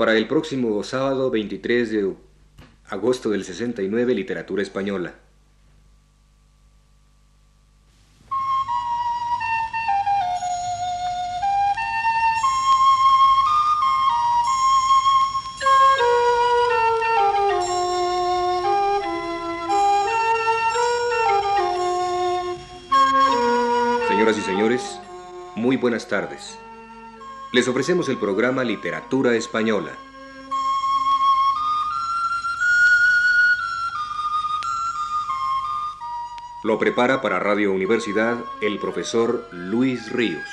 Para el próximo sábado 23 de agosto del 69, Literatura Española. Señoras y señores, muy buenas tardes. Les ofrecemos el programa Literatura Española. Lo prepara para Radio Universidad el profesor Luis Ríos.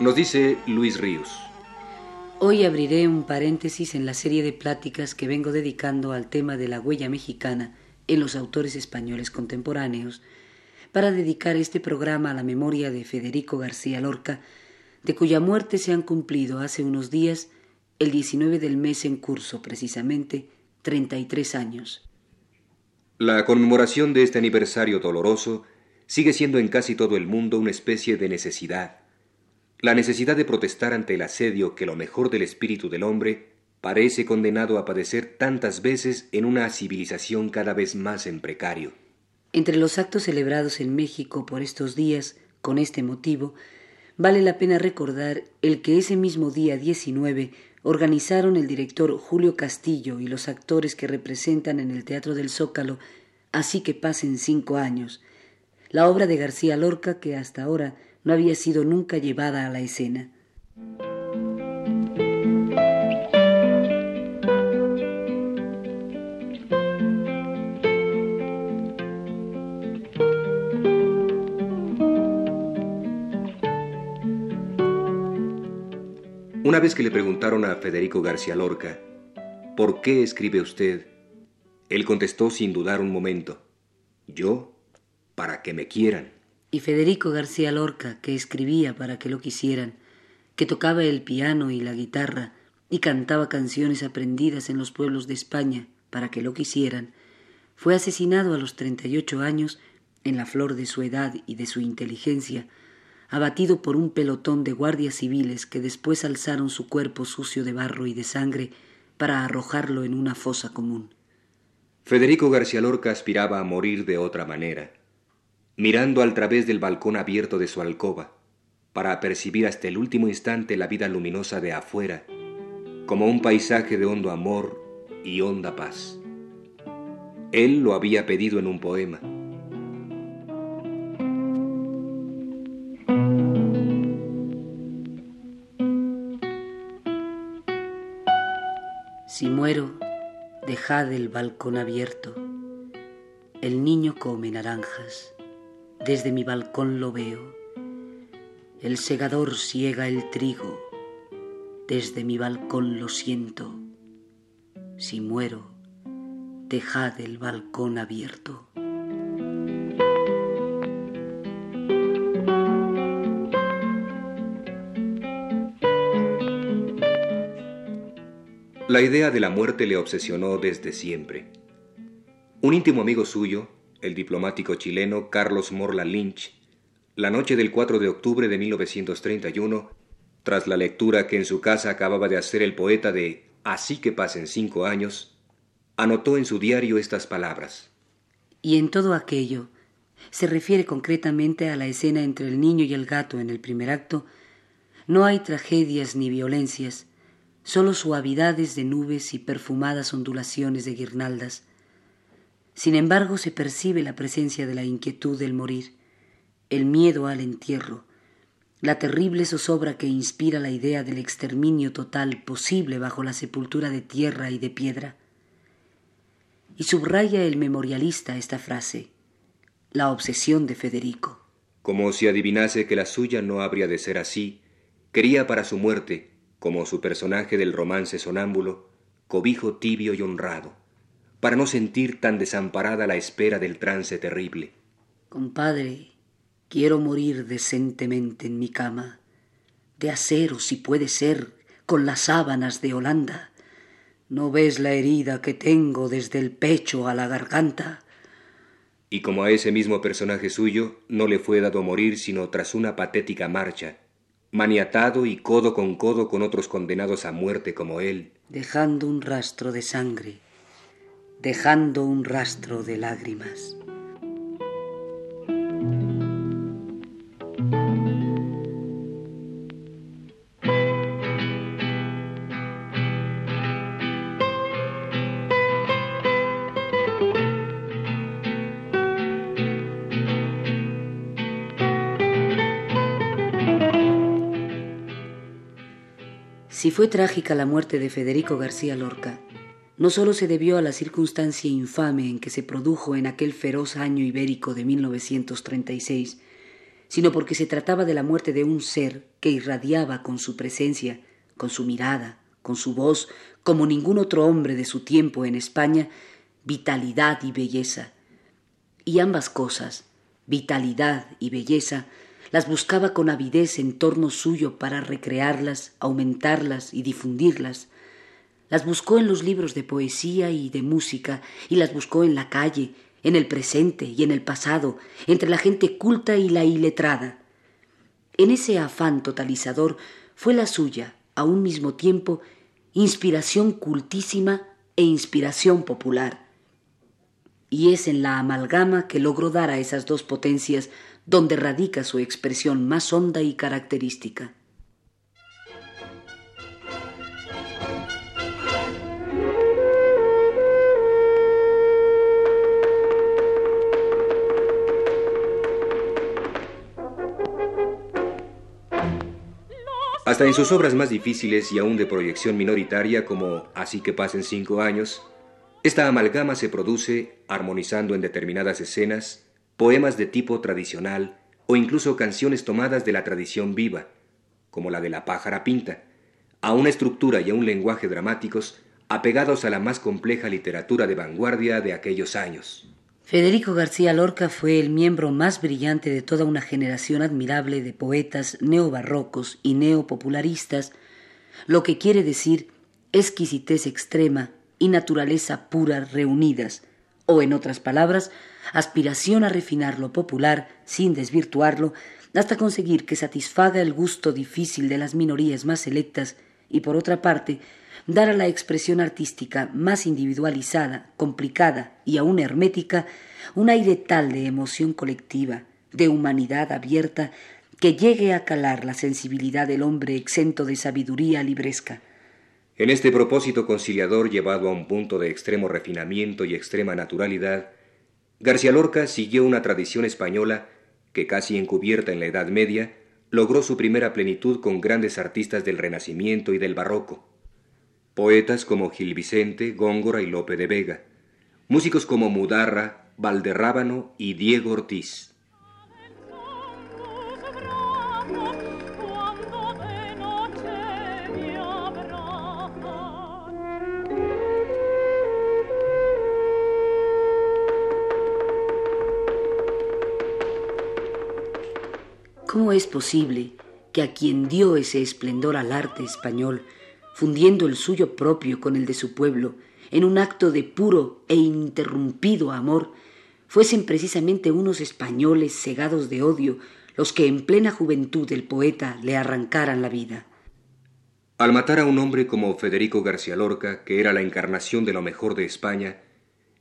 Nos dice Luis Ríos. Hoy abriré un paréntesis en la serie de pláticas que vengo dedicando al tema de la huella mexicana en los autores españoles contemporáneos, para dedicar este programa a la memoria de Federico García Lorca, de cuya muerte se han cumplido hace unos días, el 19 del mes en curso precisamente, 33 años. La conmemoración de este aniversario doloroso sigue siendo en casi todo el mundo una especie de necesidad. La necesidad de protestar ante el asedio que lo mejor del espíritu del hombre parece condenado a padecer tantas veces en una civilización cada vez más en precario. Entre los actos celebrados en México por estos días, con este motivo, vale la pena recordar el que ese mismo día 19 organizaron el director Julio Castillo y los actores que representan en el Teatro del Zócalo Así que pasen cinco años, la obra de García Lorca que hasta ahora no había sido nunca llevada a la escena. Una vez que le preguntaron a Federico García Lorca, ¿por qué escribe usted? Él contestó sin dudar un momento, yo, para que me quieran. Y Federico García Lorca, que escribía para que lo quisieran, que tocaba el piano y la guitarra y cantaba canciones aprendidas en los pueblos de España para que lo quisieran, fue asesinado a los 38 años en la flor de su edad y de su inteligencia, abatido por un pelotón de guardias civiles que después alzaron su cuerpo sucio de barro y de sangre para arrojarlo en una fosa común. Federico García Lorca aspiraba a morir de otra manera, mirando al través del balcón abierto de su alcoba, para percibir hasta el último instante la vida luminosa de afuera, como un paisaje de hondo amor y honda paz. Él lo había pedido en un poema. Dejad el balcón abierto. El niño come naranjas. Desde mi balcón lo veo. El segador siega el trigo. Desde mi balcón lo siento. Si muero, dejad el balcón abierto. La idea de la muerte le obsesionó desde siempre. Un íntimo amigo suyo, el diplomático chileno Carlos Morla Lynch, la noche del 4 de octubre de 1931, tras la lectura que en su casa acababa de hacer el poeta de Así que pasen cinco años, anotó en su diario estas palabras. Y en todo aquello, se refiere concretamente a la escena entre el niño y el gato en el primer acto, no hay tragedias ni violencias, solo suavidades de nubes y perfumadas ondulaciones de guirnaldas. Sin embargo, se percibe la presencia de la inquietud del morir, el miedo al entierro, la terrible zozobra que inspira la idea del exterminio total posible bajo la sepultura de tierra y de piedra. Y subraya el memorialista esta frase, la obsesión de Federico. Como si adivinase que la suya no habría de ser así, quería para su muerte como su personaje del romance sonámbulo, cobijo tibio y honrado, para no sentir tan desamparada la espera del trance terrible. Compadre, quiero morir decentemente en mi cama, de acero si puede ser, con las sábanas de Holanda. ¿No ves la herida que tengo desde el pecho a la garganta? y como a ese mismo personaje suyo no le fue dado morir sino tras una patética marcha, maniatado y codo con codo con otros condenados a muerte como él, dejando un rastro de sangre, dejando un rastro de lágrimas. Si fue trágica la muerte de Federico García Lorca, no solo se debió a la circunstancia infame en que se produjo en aquel feroz año ibérico de 1936, sino porque se trataba de la muerte de un ser que irradiaba con su presencia, con su mirada, con su voz, como ningún otro hombre de su tiempo en España, vitalidad y belleza. Y ambas cosas, vitalidad y belleza, las buscaba con avidez en torno suyo para recrearlas, aumentarlas y difundirlas. Las buscó en los libros de poesía y de música, y las buscó en la calle, en el presente y en el pasado, entre la gente culta y la iletrada. En ese afán totalizador fue la suya, a un mismo tiempo, inspiración cultísima e inspiración popular. Y es en la amalgama que logró dar a esas dos potencias donde radica su expresión más honda y característica. Hasta en sus obras más difíciles y aún de proyección minoritaria como Así que pasen cinco años, esta amalgama se produce armonizando en determinadas escenas poemas de tipo tradicional o incluso canciones tomadas de la tradición viva, como la de la pájara pinta, a una estructura y a un lenguaje dramáticos apegados a la más compleja literatura de vanguardia de aquellos años. Federico García Lorca fue el miembro más brillante de toda una generación admirable de poetas neobarrocos y neopopularistas, lo que quiere decir exquisitez extrema y naturaleza pura reunidas, o en otras palabras, aspiración a refinar lo popular sin desvirtuarlo, hasta conseguir que satisfaga el gusto difícil de las minorías más selectas y, por otra parte, dar a la expresión artística más individualizada, complicada y aún hermética un aire tal de emoción colectiva, de humanidad abierta, que llegue a calar la sensibilidad del hombre exento de sabiduría libresca. En este propósito conciliador llevado a un punto de extremo refinamiento y extrema naturalidad, García Lorca siguió una tradición española que, casi encubierta en la Edad Media, logró su primera plenitud con grandes artistas del Renacimiento y del Barroco. Poetas como Gil Vicente, Góngora y Lope de Vega. Músicos como Mudarra, Valderrábano y Diego Ortiz. ¿Cómo es posible que a quien dio ese esplendor al arte español, fundiendo el suyo propio con el de su pueblo, en un acto de puro e ininterrumpido amor, fuesen precisamente unos españoles cegados de odio los que en plena juventud del poeta le arrancaran la vida? Al matar a un hombre como Federico García Lorca, que era la encarnación de lo mejor de España,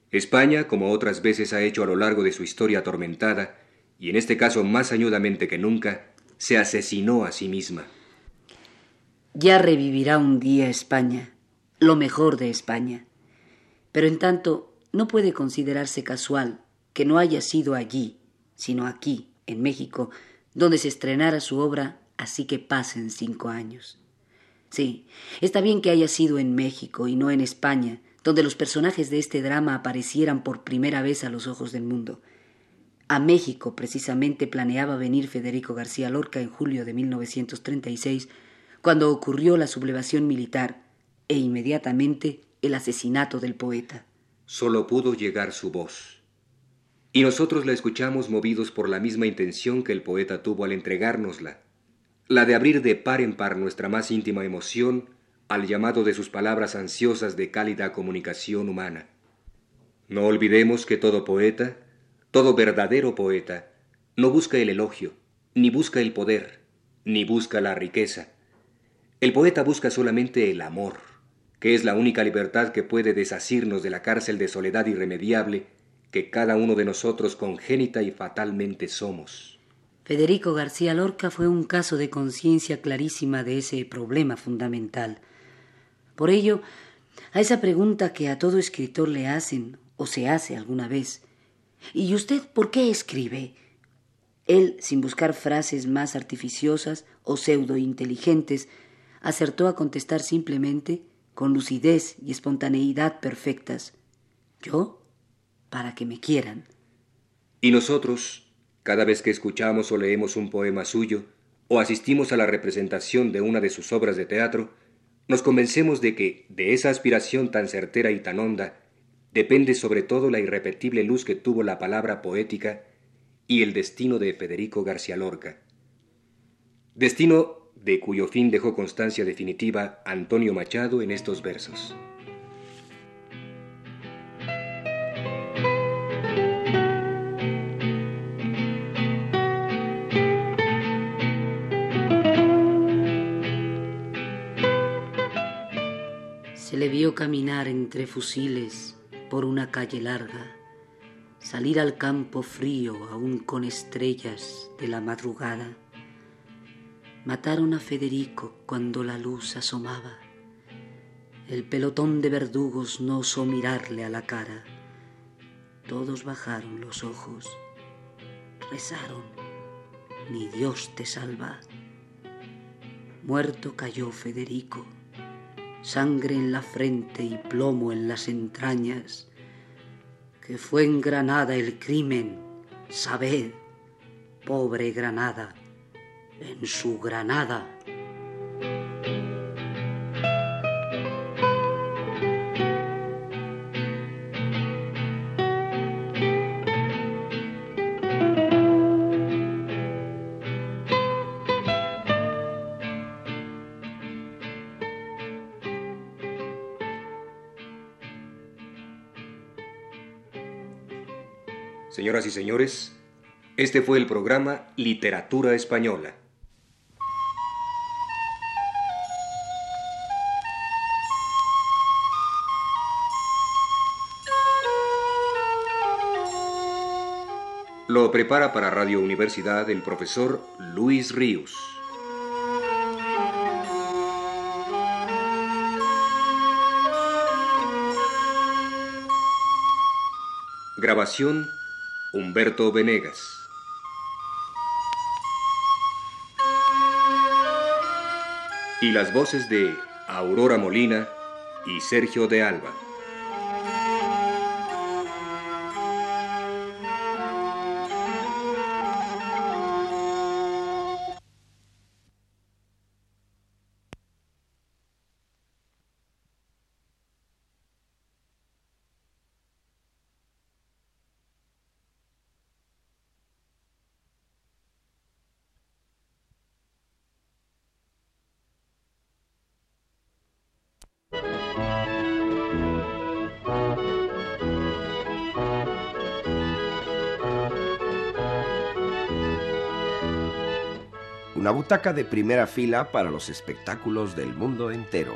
España, como otras veces ha hecho a lo largo de su historia atormentada, y en este caso más añudamente que nunca, se asesinó a sí misma. Ya revivirá un día España, lo mejor de España. Pero en tanto, no puede considerarse casual que no haya sido allí, sino aquí, en México, donde se estrenara su obra Así que pasen cinco años. Sí, está bien que haya sido en México y no en España, donde los personajes de este drama aparecieran por primera vez a los ojos del mundo. A México precisamente planeaba venir Federico García Lorca en julio de 1936, cuando ocurrió la sublevación militar e inmediatamente el asesinato del poeta. Solo pudo llegar su voz. Y nosotros la escuchamos movidos por la misma intención que el poeta tuvo al entregárnosla, la de abrir de par en par nuestra más íntima emoción al llamado de sus palabras ansiosas de cálida comunicación humana. No olvidemos que todo poeta Todo verdadero poeta no busca el elogio, ni busca el poder, ni busca la riqueza. El poeta busca solamente el amor, que es la única libertad que puede desasirnos de la cárcel de soledad irremediable que cada uno de nosotros congénita y fatalmente somos. Federico García Lorca fue un caso de conciencia clarísima de ese problema fundamental. Por ello, a esa pregunta que a todo escritor le hacen o se hace alguna vez, ¿y usted por qué escribe? Él, sin buscar frases más artificiosas o pseudo inteligentes, acertó a contestar simplemente, con lucidez y espontaneidad perfectas. ¿Yo? Para que me quieran. Y nosotros, cada vez que escuchamos o leemos un poema suyo, o asistimos a la representación de una de sus obras de teatro, nos convencemos de que de esa aspiración tan certera y tan honda depende sobre todo la irrepetible luz que tuvo la palabra poética y el destino de Federico García Lorca. Destino de cuyo fin dejó constancia definitiva Antonio Machado en estos versos. Se le vio caminar entre fusiles por una calle larga, salir al campo frío aún con estrellas de la madrugada. Mataron a Federico cuando la luz asomaba. El pelotón de verdugos no osó mirarle a la cara. Todos bajaron los ojos, rezaron, ni Dios te salva. Muerto cayó Federico sangre en la frente y plomo en las entrañas, que fue en Granada el crimen, sabed, pobre Granada, en su Granada. Señoras y señores, este fue el programa Literatura Española. Lo prepara para Radio Universidad el profesor Luis Ríos. Grabación Humberto Venegas. Y las voces de Aurora Molina y Sergio de Alba. Una butaca de primera fila para los espectáculos del mundo entero.